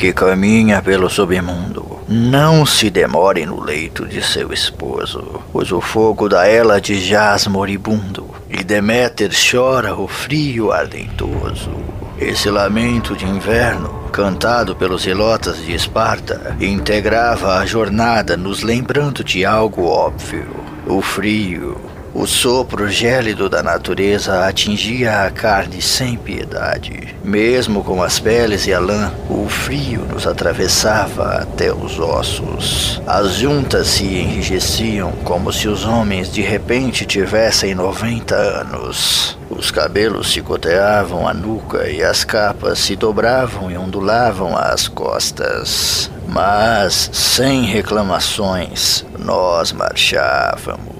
que caminha pelo submundo, não se demore no leito de seu esposo, pois o fogo da Hélade jaz moribundo, e Deméter chora o frio ardentoso. Esse lamento de inverno, cantado pelos zelotas de Esparta, integrava a jornada nos lembrando de algo óbvio: o frio, o sopro gélido da natureza atingia a carne sem piedade. Mesmo com as peles e a lã, o frio nos atravessava até os ossos. As juntas se enrijeciam como se os homens de repente tivessem 90 anos. Os cabelos chicoteavam a nuca e as capas se dobravam e ondulavam às costas. Mas, sem reclamações, nós marchávamos.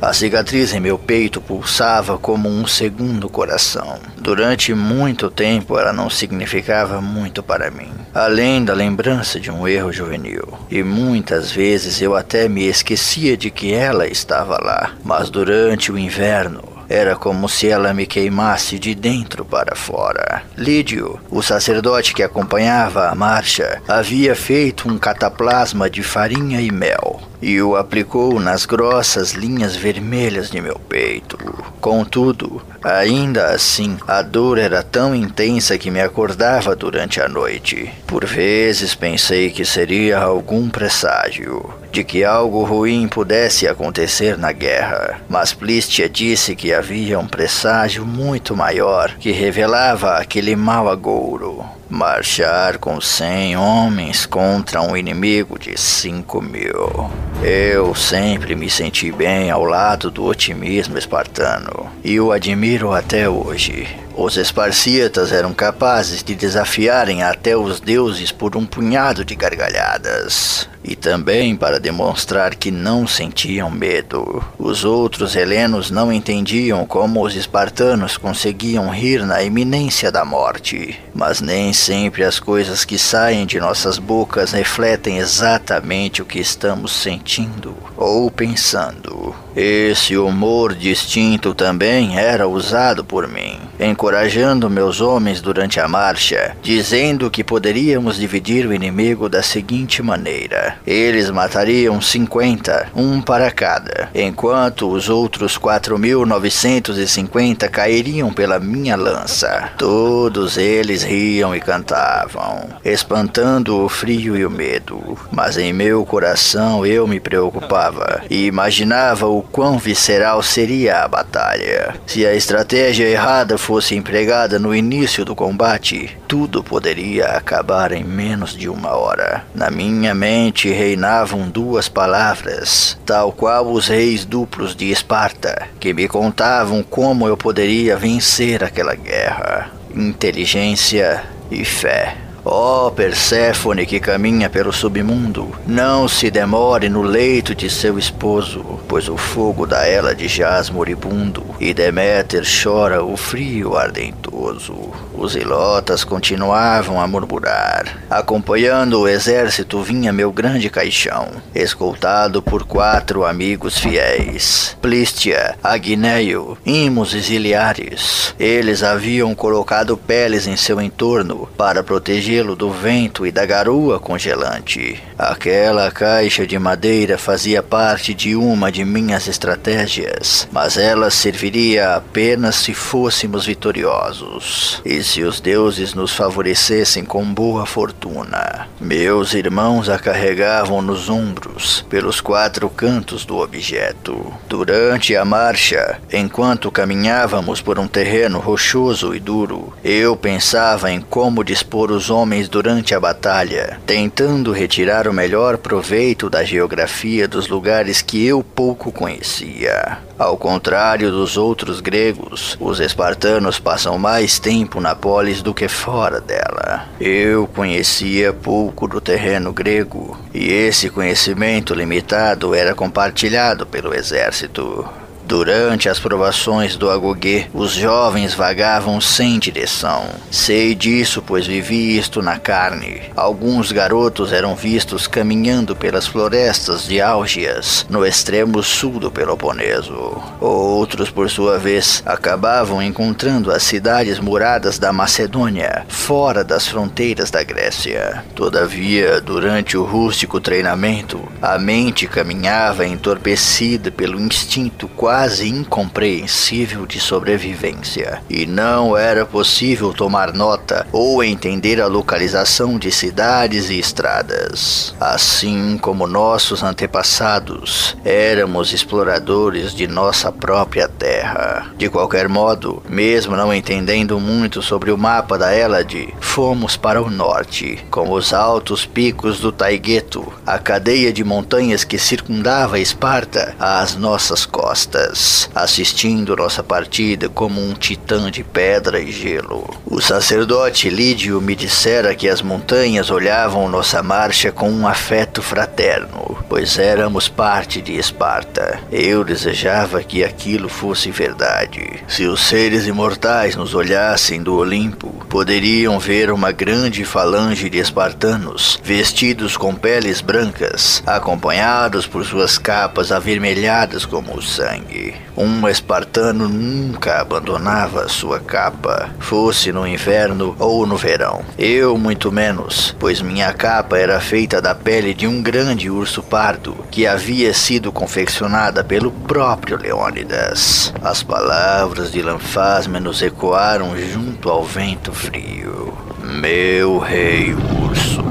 A cicatriz em meu peito pulsava como um segundo coração. Durante muito tempo ela não significava muito para mim, além da lembrança de um erro juvenil. E muitas vezes eu até me esquecia de que ela estava lá. Mas durante o inverno, era como se ela me queimasse de dentro para fora. Lídio, o sacerdote que acompanhava a marcha, havia feito um cataplasma de farinha e mel e o aplicou nas grossas linhas vermelhas de meu peito. Contudo, ainda assim, a dor era tão intensa que me acordava durante a noite. Por vezes pensei que seria algum presságio de que algo ruim pudesse acontecer na guerra, mas Plístia disse que havia um presságio muito maior que revelava aquele mau agouro. Marchar com cem homens contra um inimigo de cinco mil. Eu sempre me senti bem ao lado do otimismo espartano e o admiro até hoje. Os esparcíatas eram capazes de desafiarem até os deuses por um punhado de gargalhadas. E também para demonstrar que não sentiam medo. Os outros helenos não entendiam como os espartanos conseguiam rir na iminência da morte. Mas nem sempre as coisas que saem de nossas bocas refletem exatamente o que estamos sentindo ou pensando. Esse humor distinto também era usado por mim, encorajando meus homens durante a marcha, dizendo que poderíamos dividir o inimigo da seguinte maneira: eles matariam 50, um para cada, enquanto os outros 4.950 cairiam pela minha lança. Todos eles riam e cantavam, espantando o frio e o medo, mas em meu coração eu me preocupava e imaginava o quão visceral seria a batalha. Se a estratégia errada fosse empregada no início do combate, tudo poderia acabar em menos de uma hora. Na minha mente reinavam duas palavras, tal qual os reis duplos de Esparta, que me contavam como eu poderia vencer aquela guerra: inteligência e fé. Ó oh, Perséfone que caminha pelo submundo, não se demore no leito de seu esposo, pois o fogo da Hélade jaz moribundo, e Deméter chora o frio ardentoso. Os ilotas continuavam a murmurar. Acompanhando o exército vinha meu grande caixão, escoltado por quatro amigos fiéis: Plístia, Agneio, Imos e Ziliares. Eles haviam colocado peles em seu entorno para protegê-lo do vento e da garoa congelante. Aquela caixa de madeira fazia parte de uma de minhas estratégias, mas ela serviria apenas se fôssemos vitoriosos. E se os deuses nos favorecessem com boa fortuna. Meus irmãos a carregavam nos ombros, pelos quatro cantos do objeto. Durante a marcha, enquanto caminhávamos por um terreno rochoso e duro, eu pensava em como dispor os homens durante a batalha, tentando retirar o melhor proveito da geografia dos lugares que eu pouco conhecia. Ao contrário dos outros gregos, os espartanos passam mais tempo na polis do que fora dela. Eu conhecia pouco do terreno grego, e esse conhecimento limitado era compartilhado pelo exército. Durante as provações do Agogê, os jovens vagavam sem direção. Sei disso, pois vivi isto na carne. Alguns garotos eram vistos caminhando pelas florestas de Álgias, no extremo sul do Peloponeso. Outros, por sua vez, acabavam encontrando as cidades muradas da Macedônia, fora das fronteiras da Grécia. Todavia, durante o rústico treinamento, a mente caminhava entorpecida pelo instinto quase quase incompreensível de sobrevivência, e não era possível tomar nota ou entender a localização de cidades e estradas. Assim como nossos antepassados, éramos exploradores de nossa própria terra. De qualquer modo, mesmo não entendendo muito sobre o mapa da Elade, fomos para o norte, com os altos picos do Taigueto, a cadeia de montanhas que circundava Esparta às nossas costas assistindo nossa partida como um titã de pedra e gelo. O sacerdote Lídio me dissera que as montanhas olhavam nossa marcha com um afeto fraterno, pois éramos parte de Esparta. Eu desejava que aquilo fosse verdade. Se os seres imortais nos olhassem do Olimpo, poderiam ver uma grande falange de espartanos, vestidos com peles brancas, acompanhados por suas capas avermelhadas como o sangue. Um espartano nunca abandonava sua capa, fosse no inverno ou no verão. Eu, muito menos, pois minha capa era feita da pele de um grande urso pardo que havia sido confeccionada pelo próprio Leônidas. As palavras de Lanfasme nos ecoaram junto ao vento frio. Meu rei urso.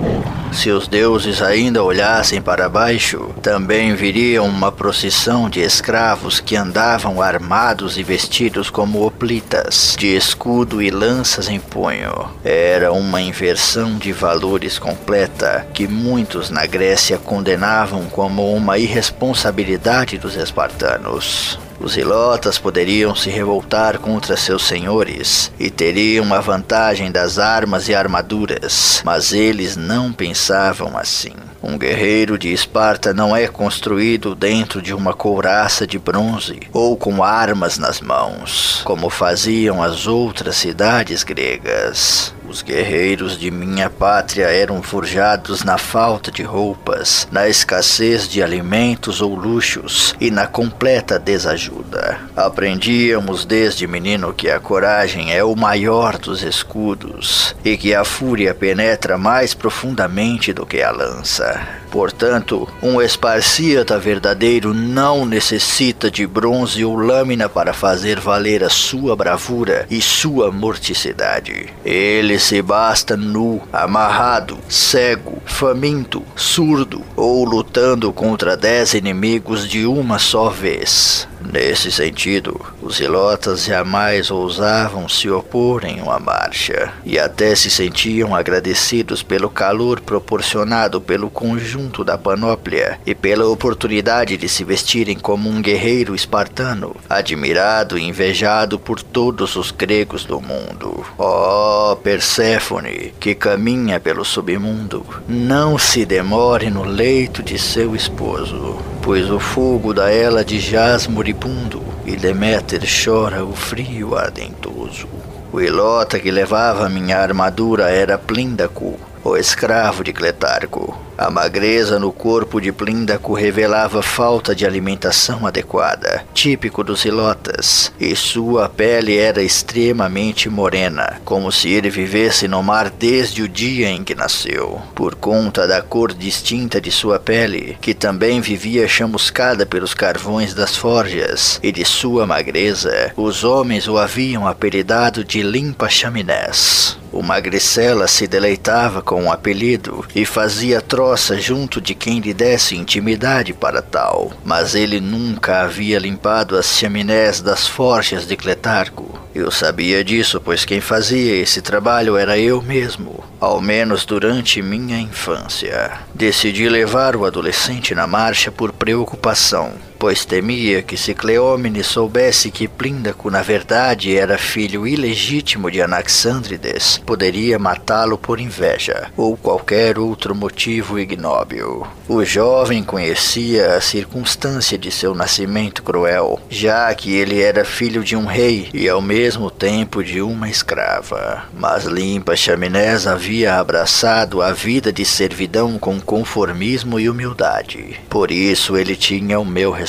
Se os deuses ainda olhassem para baixo, também viriam uma procissão de escravos que andavam armados e vestidos como hoplitas, de escudo e lanças em punho. Era uma inversão de valores completa que muitos na Grécia condenavam como uma irresponsabilidade dos espartanos. Os ilotas poderiam se revoltar contra seus senhores e teriam a vantagem das armas e armaduras, mas eles não pensavam assim. Um guerreiro de Esparta não é construído dentro de uma couraça de bronze ou com armas nas mãos, como faziam as outras cidades gregas. Os guerreiros de minha pátria eram forjados na falta de roupas, na escassez de alimentos ou luxos e na completa desajuda. Aprendíamos desde menino que a coragem é o maior dos escudos e que a fúria penetra mais profundamente do que a lança. Portanto, um esparcíata verdadeiro não necessita de bronze ou lâmina para fazer valer a sua bravura e sua morticidade. Ele se basta nu, amarrado, cego, faminto, surdo ou lutando contra dez inimigos de uma só vez. Nesse sentido, os ilotas jamais ousavam se opor em uma marcha, e até se sentiam agradecidos pelo calor proporcionado pelo conjunto da panóplia e pela oportunidade de se vestirem como um guerreiro espartano, admirado e invejado por todos os gregos do mundo. Ó oh, Perséfone, que caminha pelo submundo, não se demore no leito de seu esposo pois o fogo da Hélade jaz moribundo e Deméter chora o frio ardentoso. O Ilota que levava minha armadura era Plíndaco, o escravo de Cletarco. A magreza no corpo de Plíndaco revelava falta de alimentação adequada, típico dos ilotas, e sua pele era extremamente morena, como se ele vivesse no mar desde o dia em que nasceu. Por conta da cor distinta de sua pele, que também vivia chamuscada pelos carvões das forjas, e de sua magreza, os homens o haviam apelidado de limpa chaminés. O magricela se deleitava com o um apelido e fazia troça junto de quem lhe desse intimidade para tal, mas ele nunca havia limpado as chaminés das forjas de Cletarco. Eu sabia disso, pois quem fazia esse trabalho era eu mesmo, ao menos durante minha infância. Decidi levar o adolescente na marcha por preocupação pois temia que se Cleómenes soubesse que Plíndaco na verdade era filho ilegítimo de Anaxandrides, poderia matá-lo por inveja ou qualquer outro motivo ignóbil. O jovem conhecia a circunstância de seu nascimento cruel, já que ele era filho de um rei e ao mesmo tempo de uma escrava. Mas Limpa Chaminés havia abraçado a vida de servidão com conformismo e humildade. Por isso ele tinha o meu respeito.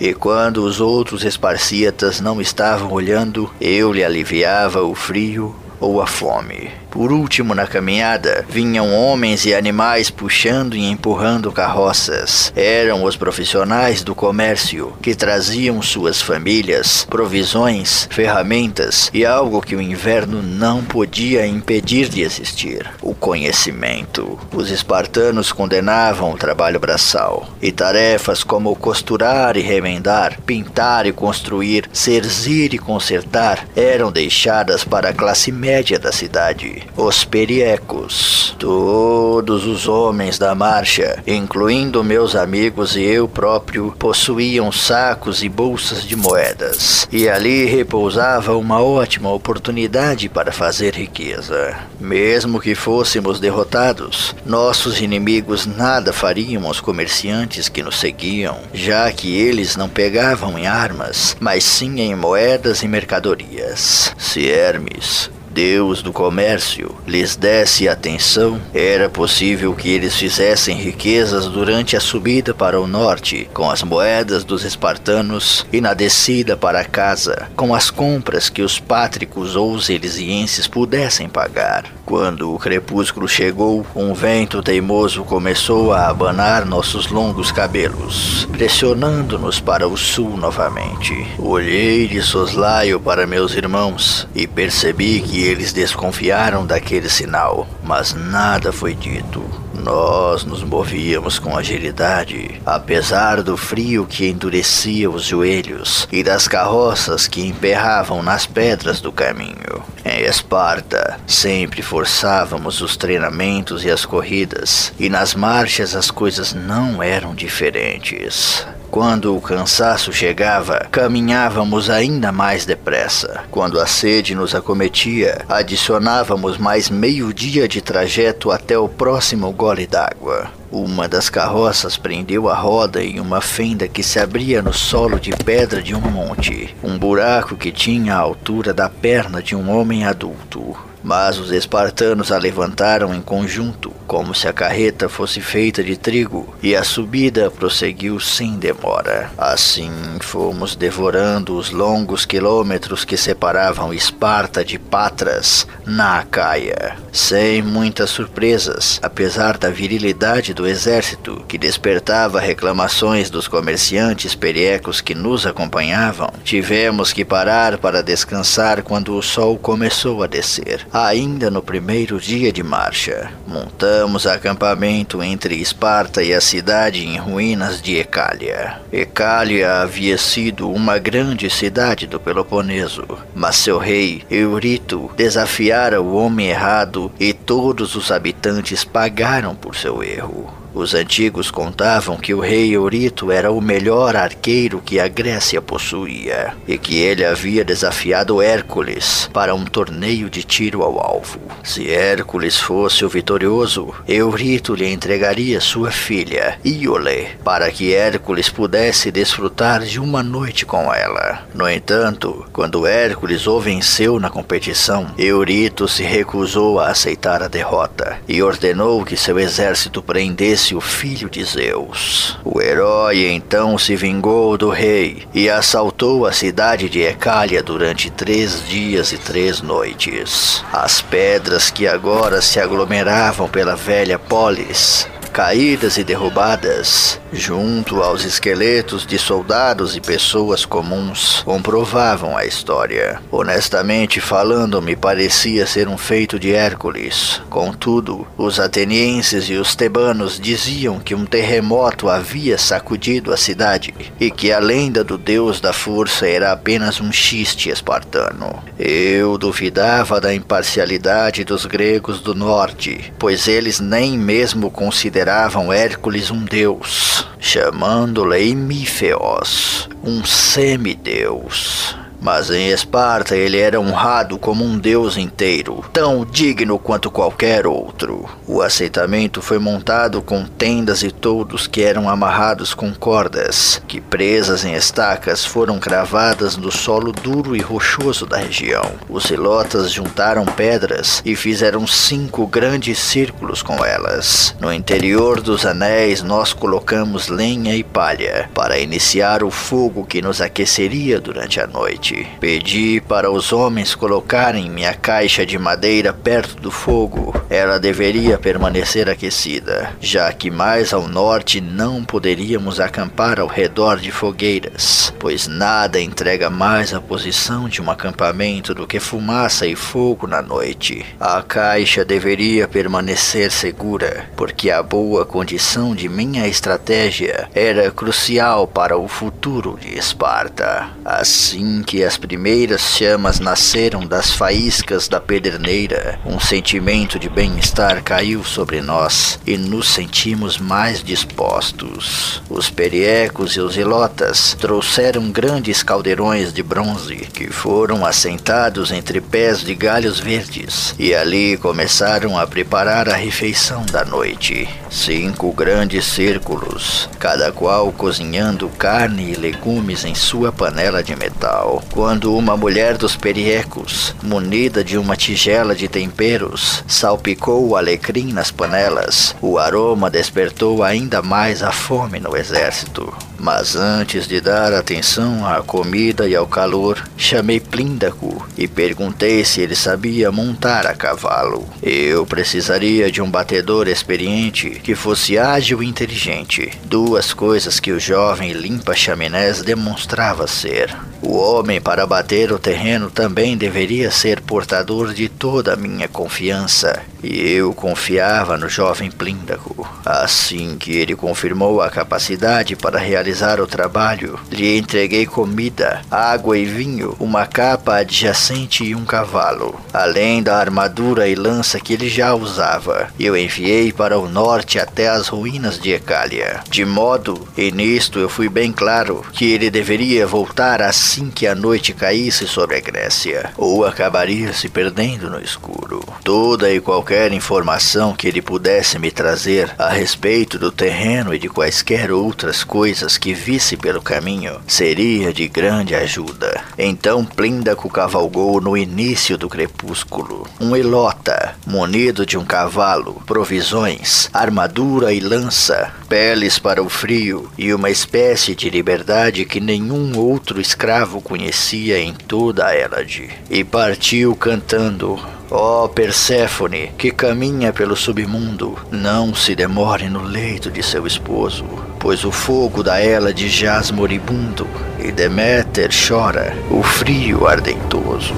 E quando os outros esparcíatas não estavam olhando, eu lhe aliviava o frio ou a fome. Por último, na caminhada, vinham homens e animais puxando e empurrando carroças. Eram os profissionais do comércio que traziam suas famílias, provisões, ferramentas e algo que o inverno não podia impedir de existir: o conhecimento. Os espartanos condenavam o trabalho braçal e tarefas como costurar e remendar, pintar e construir, serzir e consertar eram deixadas para a classe média da cidade os periecos. Todos os homens da marcha, incluindo meus amigos e eu próprio, possuíam sacos e bolsas de moedas, e ali repousava uma ótima oportunidade para fazer riqueza. Mesmo que fôssemos derrotados, nossos inimigos nada fariam aos comerciantes que nos seguiam, já que eles não pegavam em armas, mas sim em moedas e mercadorias. Se Hermes, Deus do comércio lhes desse atenção, era possível que eles fizessem riquezas durante a subida para o norte, com as moedas dos espartanos, e na descida para casa, com as compras que os pátricos ou os elisienses pudessem pagar. Quando o crepúsculo chegou, um vento teimoso começou a abanar nossos longos cabelos, pressionando-nos para o sul novamente. Olhei de soslaio para meus irmãos e percebi que eles desconfiaram daquele sinal, mas nada foi dito. Nós nos movíamos com agilidade, apesar do frio que endurecia os joelhos e das carroças que emperravam nas pedras do caminho. Em Esparta, sempre forçávamos os treinamentos e as corridas, e nas marchas as coisas não eram diferentes. Quando o cansaço chegava, caminhávamos ainda mais depressa. Quando a sede nos acometia, adicionávamos mais meio dia de trajeto até o próximo gole d'água. Uma das carroças prendeu a roda em uma fenda que se abria no solo de pedra de um monte, um buraco que tinha a altura da perna de um homem adulto. Mas os espartanos a levantaram em conjunto, como se a carreta fosse feita de trigo, e a subida prosseguiu sem demora. Assim fomos devorando os longos quilômetros que separavam Esparta de Patras, na Acaia, sem muitas surpresas, apesar da virilidade do exército, que despertava reclamações dos comerciantes periecos que nos acompanhavam. Tivemos que parar para descansar quando o sol começou a descer ainda no primeiro dia de marcha. Montamos acampamento entre Esparta e a cidade em ruínas de Ecália. Ecália havia sido uma grande cidade do Peloponeso, mas seu rei, Eurito, desafiara o homem errado e todos os habitantes pagaram por seu erro. Os antigos contavam que o rei Eurito era o melhor arqueiro que a Grécia possuía e que ele havia desafiado Hércules para um torneio de tiro ao alvo. Se Hércules fosse o vitorioso, Eurito lhe entregaria sua filha, Iole, para que Hércules pudesse desfrutar de uma noite com ela. No entanto, quando Hércules o venceu na competição, Eurito se recusou a aceitar a derrota e ordenou que seu exército prendesse o filho de Zeus. O herói então se vingou do rei e assaltou a cidade de Ecália durante três dias e três noites. As pedras que agora se aglomeravam pela velha polis caídas e derrubadas, junto aos esqueletos de soldados e pessoas comuns, comprovavam a história. Honestamente falando, me parecia ser um feito de Hércules. Contudo, os atenienses e os tebanos diziam que um terremoto havia sacudido a cidade e que a lenda do deus da força era apenas um xiste espartano. Eu duvidava da imparcialidade dos gregos do norte, pois eles nem mesmo consideravam Hércules um deus, chamando-lo Eimífeos, um semideus. Mas em Esparta ele era honrado como um deus inteiro, tão digno quanto qualquer outro. O aceitamento foi montado com tendas e toldos que eram amarrados com cordas, que presas em estacas foram cravadas no solo duro e rochoso da região. Os zilotas juntaram pedras e fizeram cinco grandes círculos com elas. No interior dos anéis nós colocamos lenha e palha para iniciar o fogo que nos aqueceria durante a noite noite, pedi para os homens colocarem minha caixa de madeira perto do fogo. Ela deveria permanecer aquecida, já que mais ao norte não poderíamos acampar ao redor de fogueiras, pois nada entrega mais a posição de um acampamento do que fumaça e fogo na noite. A caixa deveria permanecer segura, porque a boa condição de minha estratégia era crucial para o futuro de Esparta. Assim que que as primeiras chamas nasceram das faíscas da pederneira, um sentimento de bem-estar caiu sobre nós e nos sentimos mais dispostos. Os periecos e os ilotas trouxeram grandes caldeirões de bronze que foram assentados entre pés de galhos verdes e ali começaram a preparar a refeição da noite. Cinco grandes círculos, cada qual cozinhando carne e legumes em sua panela de metal quando uma mulher dos periecos, munida de uma tigela de temperos, salpicou o alecrim nas panelas, o aroma despertou ainda mais a fome no exército. Mas antes de dar atenção à comida e ao calor, chamei Plíndaco e perguntei se ele sabia montar a cavalo. Eu precisaria de um batedor experiente que fosse ágil e inteligente, duas coisas que o jovem limpa-chaminés demonstrava ser. O homem para bater o terreno também deveria ser portador de toda a minha confiança, e eu confiava no jovem Plíndaco. Assim que ele confirmou a capacidade para realizar o trabalho, lhe entreguei comida, água e vinho, uma capa adjacente e um cavalo, além da armadura e lança que ele já usava. Eu enviei para o norte até as ruínas de Ecália, de modo, e nisto eu fui bem claro, que ele deveria voltar assim que a noite caísse sobre a Grécia, ou acabaria se perdendo no escuro. Toda e qualquer informação que ele pudesse me trazer a respeito do terreno e de quaisquer outras coisas que visse pelo caminho seria de grande ajuda. Então Plíndaco cavalgou no início do crepúsculo. Um elota, munido de um cavalo, provisões, armadura e lança, peles para o frio e uma espécie de liberdade que nenhum outro escravo conhecia em toda a Hélade. E partiu cantando Ó oh, Perséfone, que caminha pelo submundo, não se demore no leito de seu esposo, pois o fogo da Hélade jaz moribundo, e Deméter chora o frio ardentoso.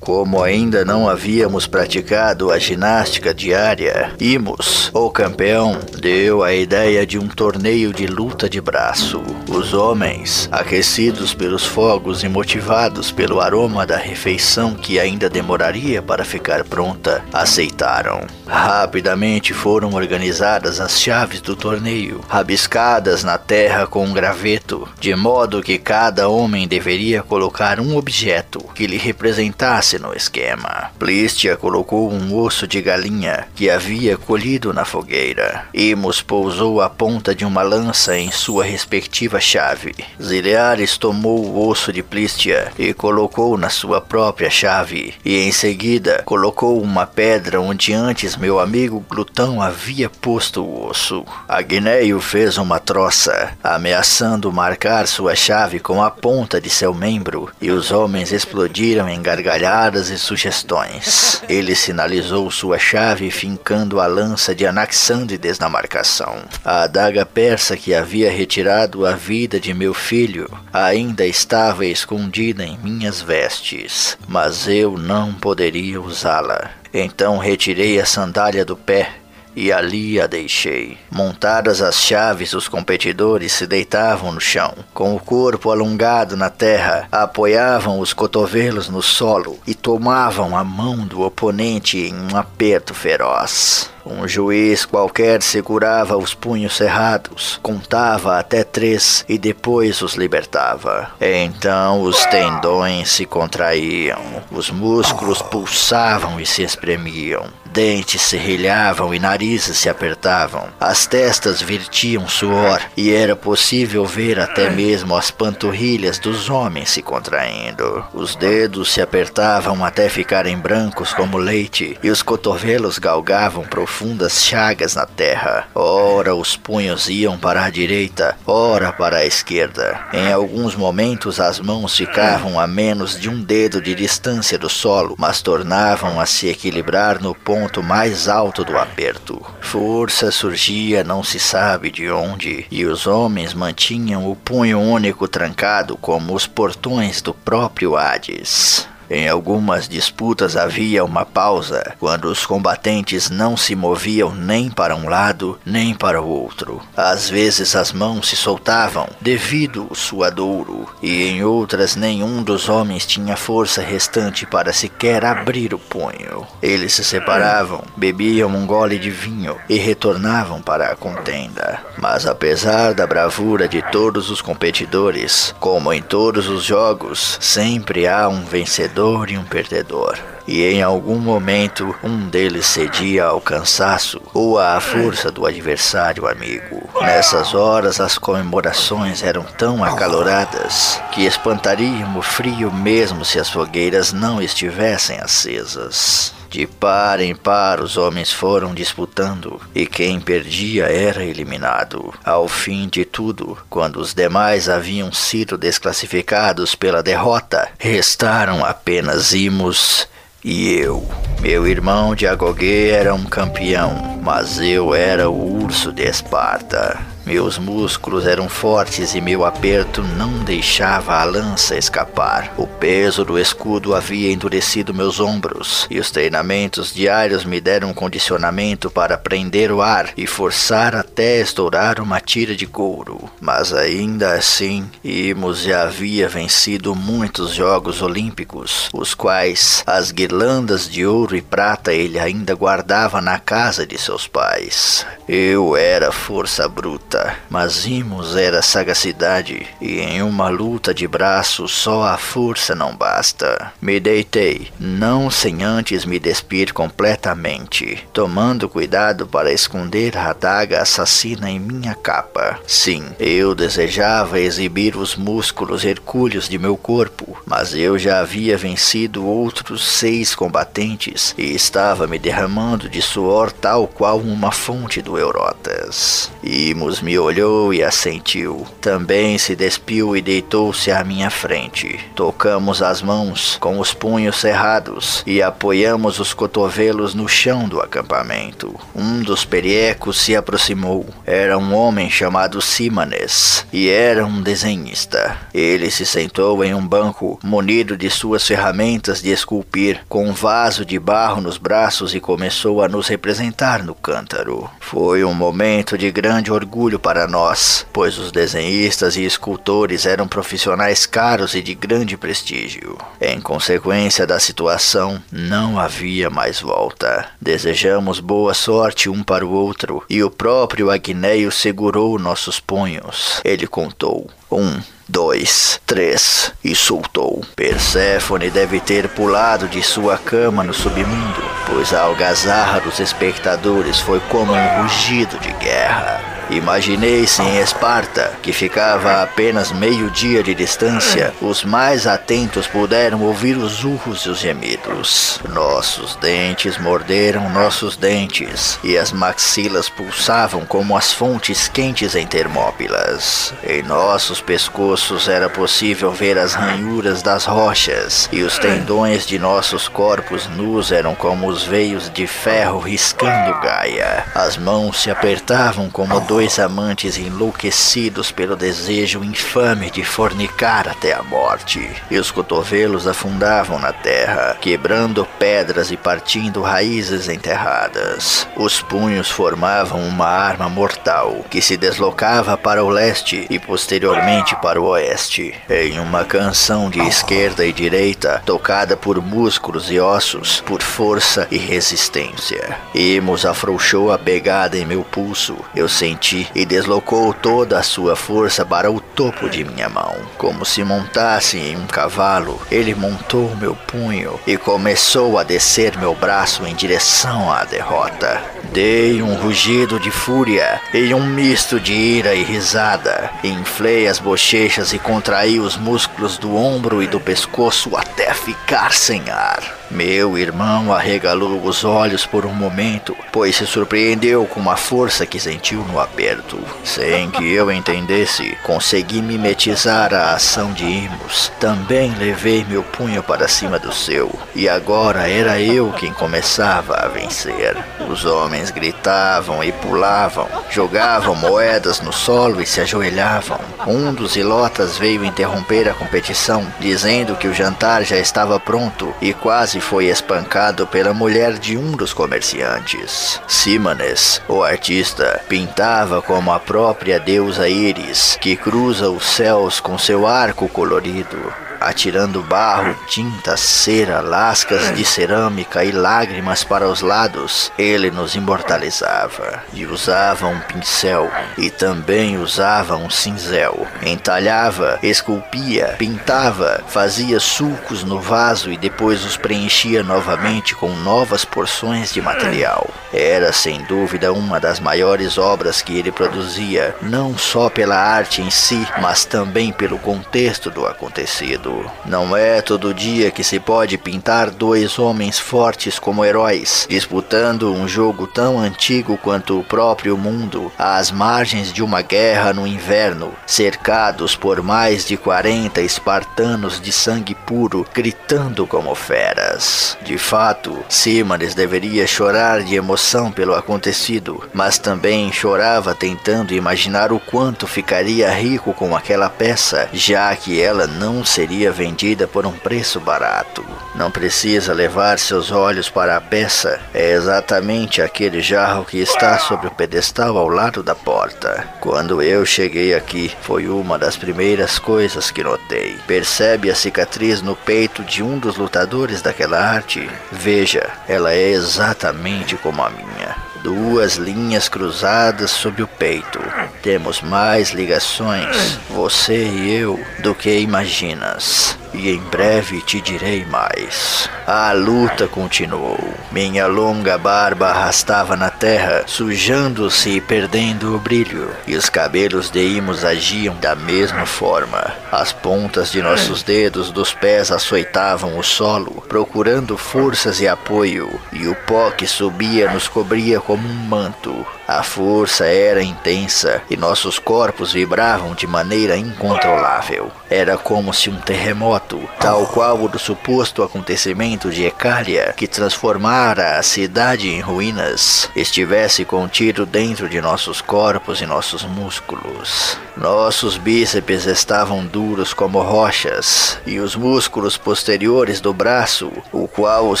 Como ainda não havíamos praticado a ginástica diária, Imus, o campeão, deu a ideia de um torneio de luta de braço. Os homens, aquecidos pelos fogos e motivados pelo aroma da refeição que ainda demoraria para ficar pronta, aceitaram. Rapidamente foram organizadas as chaves do torneio, rabiscadas na terra com um graveto, de modo que cada homem deveria colocar um objeto que lhe representasse no esquema. Plistia colocou um osso de galinha que havia colhido na fogueira. Imus pousou a ponta de uma lança em sua respectiva chave. Zileares tomou o osso de Plistia e colocou na sua própria chave, e em seguida colocou uma pedra onde antes meu amigo Glutão havia posto o osso. Agneio fez uma troça, ameaçando marcar sua chave com a ponta de seu membro, e os homens explodiram em gargalhadas e sugestões. Ele sinalizou sua chave fincando a lança de Anaxândides na marcação. A adaga persa que havia retirado a vida de meu filho ainda estava escondida em minhas vestes, mas eu não poderia usá-la. Então retirei a sandália do pé e ali a deixei. Montadas as chaves, os competidores se deitavam no chão, com o corpo alongado na terra, apoiavam os cotovelos no solo e tomavam a mão do oponente em um aperto feroz. Um juiz qualquer segurava os punhos cerrados, contava até três e depois os libertava. Então os tendões se contraíam, os músculos pulsavam e se espremiam. Dentes se rilhavam e narizes se apertavam. As testas vertiam suor e era possível ver até mesmo as panturrilhas dos homens se contraindo. Os dedos se apertavam até ficarem brancos como leite e os cotovelos galgavam profundas chagas na terra. Ora os punhos iam para a direita, ora para a esquerda. Em alguns momentos as mãos ficavam a menos de um dedo de distância do solo, mas tornavam a se equilibrar no ponto ponto mais alto do aperto. Força surgia não se sabe de onde, e os homens mantinham o punho único trancado como os portões do próprio Hades. Em algumas disputas havia uma pausa, quando os combatentes não se moviam nem para um lado nem para o outro. Às vezes as mãos se soltavam devido ao suadouro, e em outras nenhum dos homens tinha força restante para sequer abrir o punho. Eles se separavam, bebiam um gole de vinho e retornavam para a contenda. Mas apesar da bravura de todos os competidores, como em todos os jogos, sempre há um vencedor vencedor e um perdedor. E em algum momento um deles cedia ao cansaço ou à força do adversário amigo. Nessas horas as comemorações eram tão acaloradas que espantariam o frio mesmo se as fogueiras não estivessem acesas. De par em par os homens foram disputando, e quem perdia era eliminado. Ao fim de tudo, quando os demais haviam sido desclassificados pela derrota, restaram apenas Imos e eu. Meu irmão de Agogê era um campeão, mas eu era o urso de Esparta. Meus músculos eram fortes e meu aperto não deixava a lança escapar. O peso do escudo havia endurecido meus ombros, e os treinamentos diários me deram um condicionamento para prender o ar e forçar até estourar uma tira de couro. Mas ainda assim, Imos já havia vencido muitos Jogos Olímpicos, os quais as guirlandas de ouro e prata ele ainda guardava na casa de seus pais. Eu era força bruta mas Imos era sagacidade, e em uma luta de braços só a força não basta. Me deitei, não sem antes me despir completamente, tomando cuidado para esconder a adaga assassina em minha capa. Sim, eu desejava exibir os músculos hercúleos de meu corpo, mas eu já havia vencido outros seis combatentes e estava me derramando de suor tal qual uma fonte do Eurotas. Imos me olhou e assentiu. Também se despiu e deitou-se à minha frente. Tocamos as mãos com os punhos cerrados e apoiamos os cotovelos no chão do acampamento. Um dos periecos se aproximou. Era um homem chamado Simanes e era um desenhista. Ele se sentou em um banco munido de suas ferramentas de esculpir, com um vaso de barro nos braços e começou a nos representar no cântaro. Foi um momento de grande orgulho para nós, pois os desenhistas e escultores eram profissionais caros e de grande prestígio. Em consequência da situação, não havia mais volta. Desejamos boa sorte um para o outro e o próprio Agneio segurou nossos punhos. Ele contou: um, dois, três e soltou. Perséfone deve ter pulado de sua cama no submundo, pois a algazarra dos espectadores foi como um rugido de guerra. Imaginei-se em Esparta, que ficava a apenas meio dia de distância, os mais atentos puderam ouvir os urros e os gemidos. Nossos dentes morderam nossos dentes, e as maxilas pulsavam como as fontes quentes em Termópilas. Em nossos pescoços era possível ver as ranhuras das rochas, e os tendões de nossos corpos nus eram como os veios de ferro riscando Gaia. As mãos se apertavam como dois dois amantes enlouquecidos pelo desejo infame de fornicar até a morte, e os cotovelos afundavam na terra, quebrando pedras e partindo raízes enterradas. Os punhos formavam uma arma mortal que se deslocava para o leste e posteriormente para o oeste, em uma canção de esquerda e direita, tocada por músculos e ossos, por força e resistência. Imos afrouxou a pegada em meu pulso. Eu senti e deslocou toda a sua força para o topo de minha mão. Como se montasse em um cavalo, ele montou meu punho e começou a descer meu braço em direção à derrota. Dei um rugido de fúria e um misto de ira e risada. Inflei as bochechas e contraí os músculos do ombro e do pescoço até ficar sem ar. Meu irmão arregalou os olhos por um momento, pois se surpreendeu com a força que sentiu no aperto. Sem que eu entendesse, consegui mimetizar a ação de Imos. Também levei meu punho para cima do seu, e agora era eu quem começava a vencer. Os homens gritavam e pulavam, jogavam moedas no solo e se ajoelhavam. Um dos ilotas veio interromper a competição, dizendo que o jantar já estava pronto e quase foi espancado pela mulher de um dos comerciantes. Simanes, o artista, pintava como a própria deusa Íris, que cruza os céus com seu arco colorido atirando barro, tinta, cera, lascas de cerâmica e lágrimas para os lados, ele nos imortalizava. E usava um pincel e também usava um cinzel. Entalhava, esculpia, pintava, fazia sulcos no vaso e depois os preenchia novamente com novas porções de material. Era sem dúvida uma das maiores obras que ele produzia, não só pela arte em si, mas também pelo contexto do acontecido. Não é todo dia que se pode pintar dois homens fortes como heróis, disputando um jogo tão antigo quanto o próprio mundo, às margens de uma guerra no inverno, cercados por mais de 40 espartanos de sangue puro, gritando como feras. De fato, Símanes deveria chorar de emoção pelo acontecido, mas também chorava tentando imaginar o quanto ficaria rico com aquela peça, já que ela não seria vendida por um preço barato. Não precisa levar seus olhos para a peça, é exatamente aquele jarro que está sobre o pedestal ao lado da porta. Quando eu cheguei aqui, foi uma das primeiras coisas que notei. Percebe a cicatriz no peito de um dos lutadores daquela arte? Veja, ela é exatamente como a minha duas linhas cruzadas sob o peito. Temos mais ligações, você e eu, do que imaginas e em breve te direi mais. A luta continuou. Minha longa barba arrastava na terra, sujando-se e perdendo o brilho, e os cabelos de Imos agiam da mesma forma. As pontas de nossos dedos dos pés açoitavam o solo, procurando forças e apoio, e o pó que subia nos cobria como um manto. A força era intensa e nossos corpos vibravam de maneira incontrolável. Era como se um terremoto, tal qual o do suposto acontecimento de Ecália, que transformara a cidade em ruínas, estivesse contido dentro de nossos corpos e nossos músculos. Nossos bíceps estavam duros como rochas, e os músculos posteriores do braço, o qual os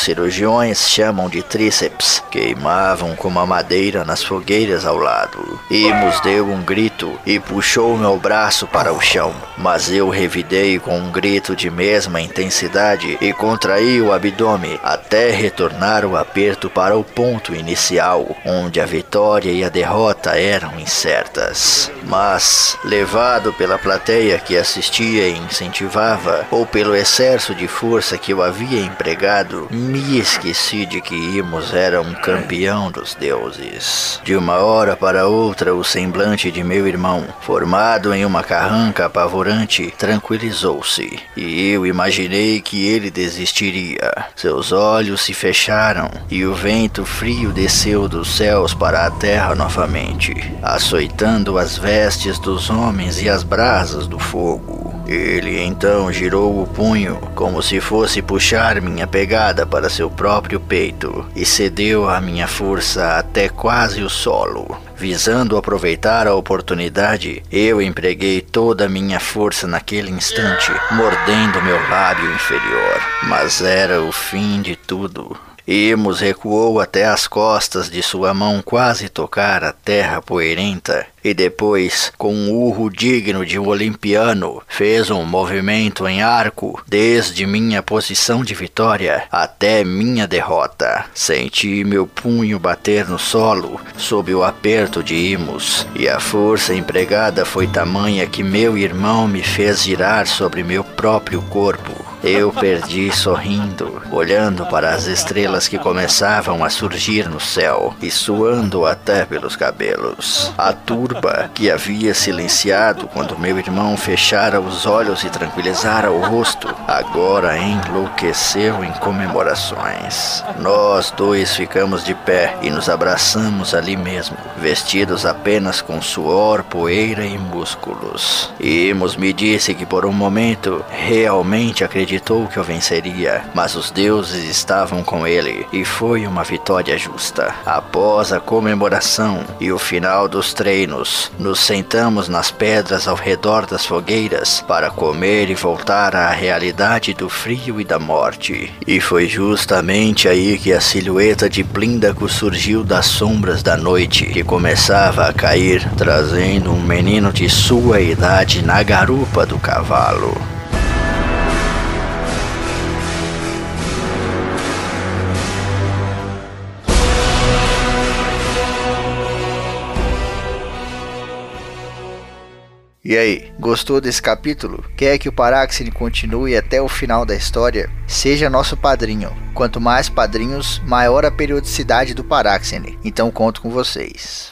cirurgiões chamam de tríceps, queimavam como a madeira nas fogueiras ao lado. Imos deu um grito e puxou meu braço para o chão, mas eu revidei com um grito de mesma intensidade e contraí o abdômen até retornar o aperto para o ponto inicial, onde a vitória e a derrota eram incertas. Mas, levado pela plateia que assistia e incentivava, ou pelo excesso de força que eu havia empregado, me esqueci de que Imos era um campeão dos deuses. De uma hora para outra, o semblante de meu irmão, formado em uma carranca apavorante, tranquilizou-se, e eu imaginei que ele desistiria. Seus olhos se fecharam e o vento frio desceu dos céus para a terra novamente, açoitando as vestes dos homens e as brasas do fogo. Ele então girou o punho, como se fosse puxar minha pegada para seu próprio peito, e cedeu a minha força até quase o solo. Visando aproveitar a oportunidade, eu empreguei toda a minha força naquele instante, mordendo meu lábio inferior. Mas era o fim de tudo. Emos recuou até as costas de sua mão quase tocar a terra poeirenta e depois, com um urro digno de um olimpiano, fez um movimento em arco desde minha posição de vitória até minha derrota. Senti meu punho bater no solo sob o aperto de Imos, e a força empregada foi tamanha que meu irmão me fez girar sobre meu próprio corpo. Eu perdi sorrindo, olhando para as estrelas que começavam a surgir no céu e suando até pelos cabelos. A turba que havia silenciado quando meu irmão fechara os olhos e tranquilizara o rosto, agora enlouqueceu em comemorações. Nós dois ficamos de pé e nos abraçamos ali mesmo, vestidos apenas com suor, poeira e músculos. Imos me disse que por um momento realmente acreditou acreditou que eu venceria, mas os deuses estavam com ele e foi uma vitória justa. Após a comemoração e o final dos treinos, nos sentamos nas pedras ao redor das fogueiras para comer e voltar à realidade do frio e da morte. E foi justamente aí que a silhueta de Plíndaco surgiu das sombras da noite que começava a cair, trazendo um menino de sua idade na garupa do cavalo. E aí, gostou desse capítulo? Quer que o Paráxene continue até o final da história? Seja nosso padrinho. Quanto mais padrinhos, maior a periodicidade do Paráxene. Então conto com vocês.